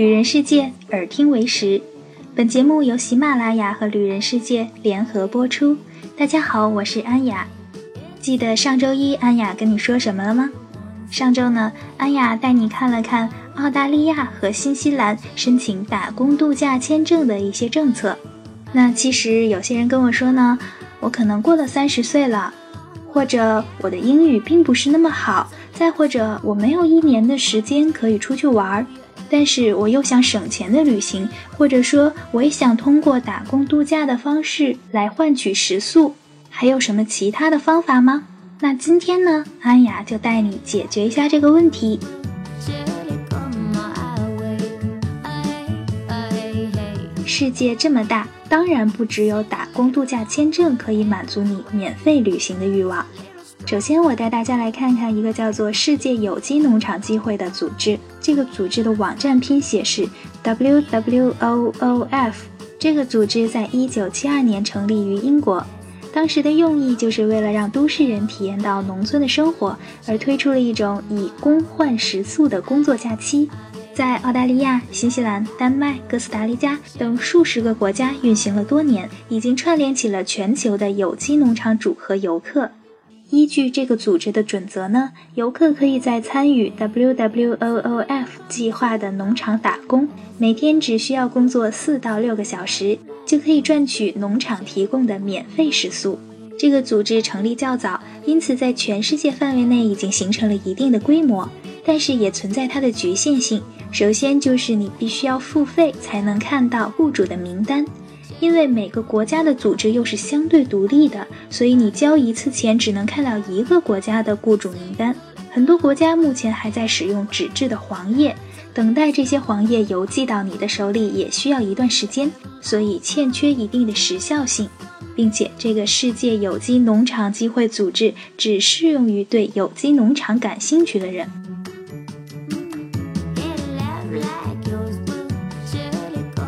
旅人世界，耳听为实。本节目由喜马拉雅和旅人世界联合播出。大家好，我是安雅。记得上周一安雅跟你说什么了吗？上周呢，安雅带你看了看澳大利亚和新西兰申请打工度假签证的一些政策。那其实有些人跟我说呢，我可能过了三十岁了，或者我的英语并不是那么好，再或者我没有一年的时间可以出去玩儿。但是我又想省钱的旅行，或者说我也想通过打工度假的方式来换取食宿，还有什么其他的方法吗？那今天呢，安雅就带你解决一下这个问题。世界这么大，当然不只有打工度假签证可以满足你免费旅行的欲望。首先，我带大家来看看一个叫做世界有机农场机会的组织。这个组织的网站拼写是 WWOOF。这个组织在一九七二年成立于英国，当时的用意就是为了让都市人体验到农村的生活，而推出了一种以工换食宿的工作假期。在澳大利亚、新西兰、丹麦、哥斯达黎加等数十个国家运行了多年，已经串联起了全球的有机农场主和游客。依据这个组织的准则呢，游客可以在参与 WWOOF 计划的农场打工，每天只需要工作四到六个小时，就可以赚取农场提供的免费食宿。这个组织成立较早，因此在全世界范围内已经形成了一定的规模，但是也存在它的局限性。首先就是你必须要付费才能看到雇主的名单。因为每个国家的组织又是相对独立的，所以你交一次钱只能看到一个国家的雇主名单。很多国家目前还在使用纸质的黄页，等待这些黄页邮寄到你的手里也需要一段时间，所以欠缺一定的时效性。并且，这个世界有机农场机会组织只适用于对有机农场感兴趣的人。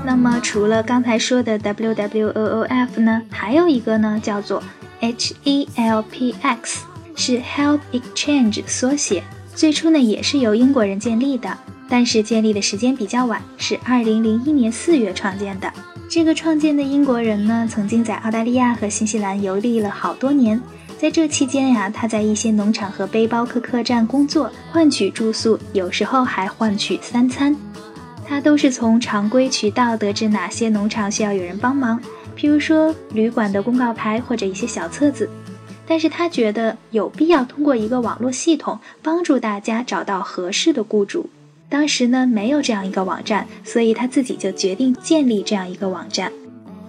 那么，除了刚才说的 WWOOF 呢，还有一个呢，叫做 HELPX，是 Help Exchange 缩写。最初呢，也是由英国人建立的，但是建立的时间比较晚，是2001年4月创建的。这个创建的英国人呢，曾经在澳大利亚和新西兰游历了好多年，在这期间呀，他在一些农场和背包客客栈工作，换取住宿，有时候还换取三餐。他都是从常规渠道得知哪些农场需要有人帮忙，譬如说旅馆的公告牌或者一些小册子。但是他觉得有必要通过一个网络系统帮助大家找到合适的雇主。当时呢没有这样一个网站，所以他自己就决定建立这样一个网站。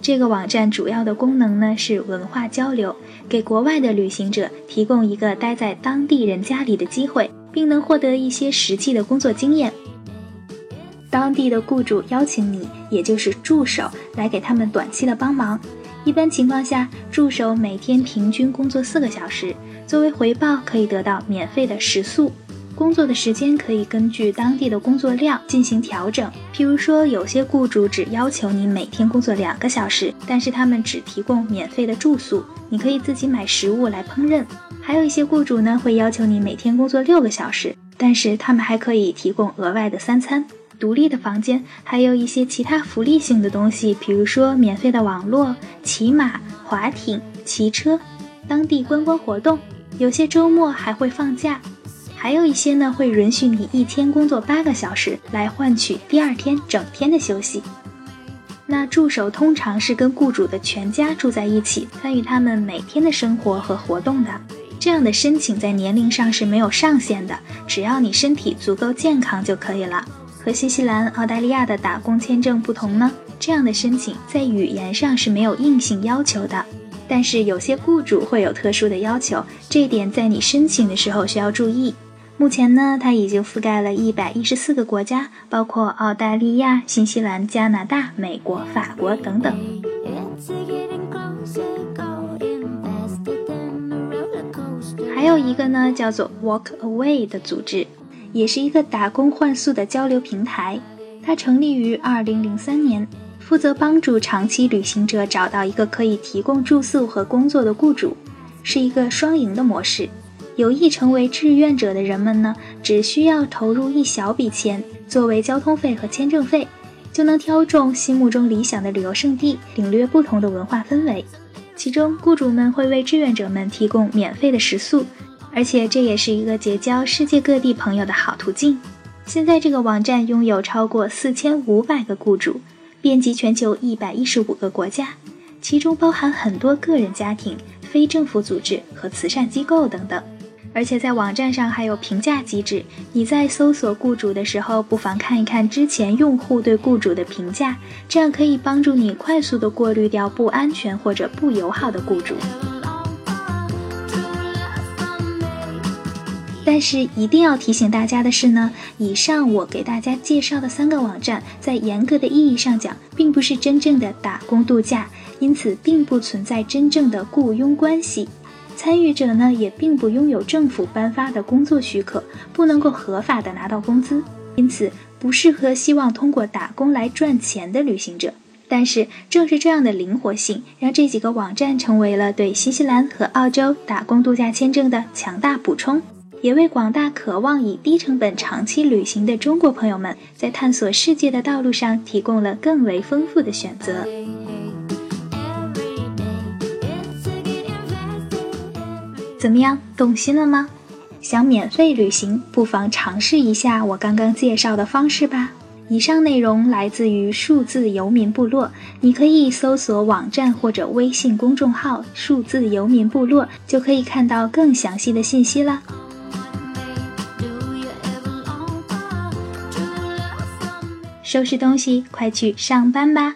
这个网站主要的功能呢是文化交流，给国外的旅行者提供一个待在当地人家里的机会，并能获得一些实际的工作经验。当地的雇主邀请你，也就是助手，来给他们短期的帮忙。一般情况下，助手每天平均工作四个小时，作为回报可以得到免费的食宿。工作的时间可以根据当地的工作量进行调整。譬如说，有些雇主只要求你每天工作两个小时，但是他们只提供免费的住宿，你可以自己买食物来烹饪。还有一些雇主呢，会要求你每天工作六个小时，但是他们还可以提供额外的三餐。独立的房间，还有一些其他福利性的东西，比如说免费的网络、骑马、划艇、骑车、当地观光活动，有些周末还会放假，还有一些呢会允许你一天工作八个小时来换取第二天整天的休息。那助手通常是跟雇主的全家住在一起，参与他们每天的生活和活动的。这样的申请在年龄上是没有上限的，只要你身体足够健康就可以了。和新西兰、澳大利亚的打工签证不同呢，这样的申请在语言上是没有硬性要求的，但是有些雇主会有特殊的要求，这一点在你申请的时候需要注意。目前呢，它已经覆盖了一百一十四个国家，包括澳大利亚、新西兰、加拿大、美国、法国等等。还有一个呢，叫做 Walk Away 的组织。也是一个打工换宿的交流平台，它成立于二零零三年，负责帮助长期旅行者找到一个可以提供住宿和工作的雇主，是一个双赢的模式。有意成为志愿者的人们呢，只需要投入一小笔钱作为交通费和签证费，就能挑中心目中理想的旅游胜地，领略不同的文化氛围。其中，雇主们会为志愿者们提供免费的食宿，而且这也是一个结交世界各地朋友的好途径。现在，这个网站拥有超过四千五百个雇主，遍及全球一百一十五个国家，其中包含很多个人家庭、非政府组织和慈善机构等等。而且在网站上还有评价机制，你在搜索雇主的时候，不妨看一看之前用户对雇主的评价，这样可以帮助你快速的过滤掉不安全或者不友好的雇主。但是一定要提醒大家的是呢，以上我给大家介绍的三个网站，在严格的意义上讲，并不是真正的打工度假，因此并不存在真正的雇佣关系。参与者呢，也并不拥有政府颁发的工作许可，不能够合法的拿到工资，因此不适合希望通过打工来赚钱的旅行者。但是，正是这样的灵活性，让这几个网站成为了对新西兰和澳洲打工度假签证的强大补充，也为广大渴望以低成本长期旅行的中国朋友们，在探索世界的道路上提供了更为丰富的选择。怎么样，动心了吗？想免费旅行，不妨尝试一下我刚刚介绍的方式吧。以上内容来自于数字游民部落，你可以搜索网站或者微信公众号“数字游民部落”，就可以看到更详细的信息了。收拾东西，快去上班吧！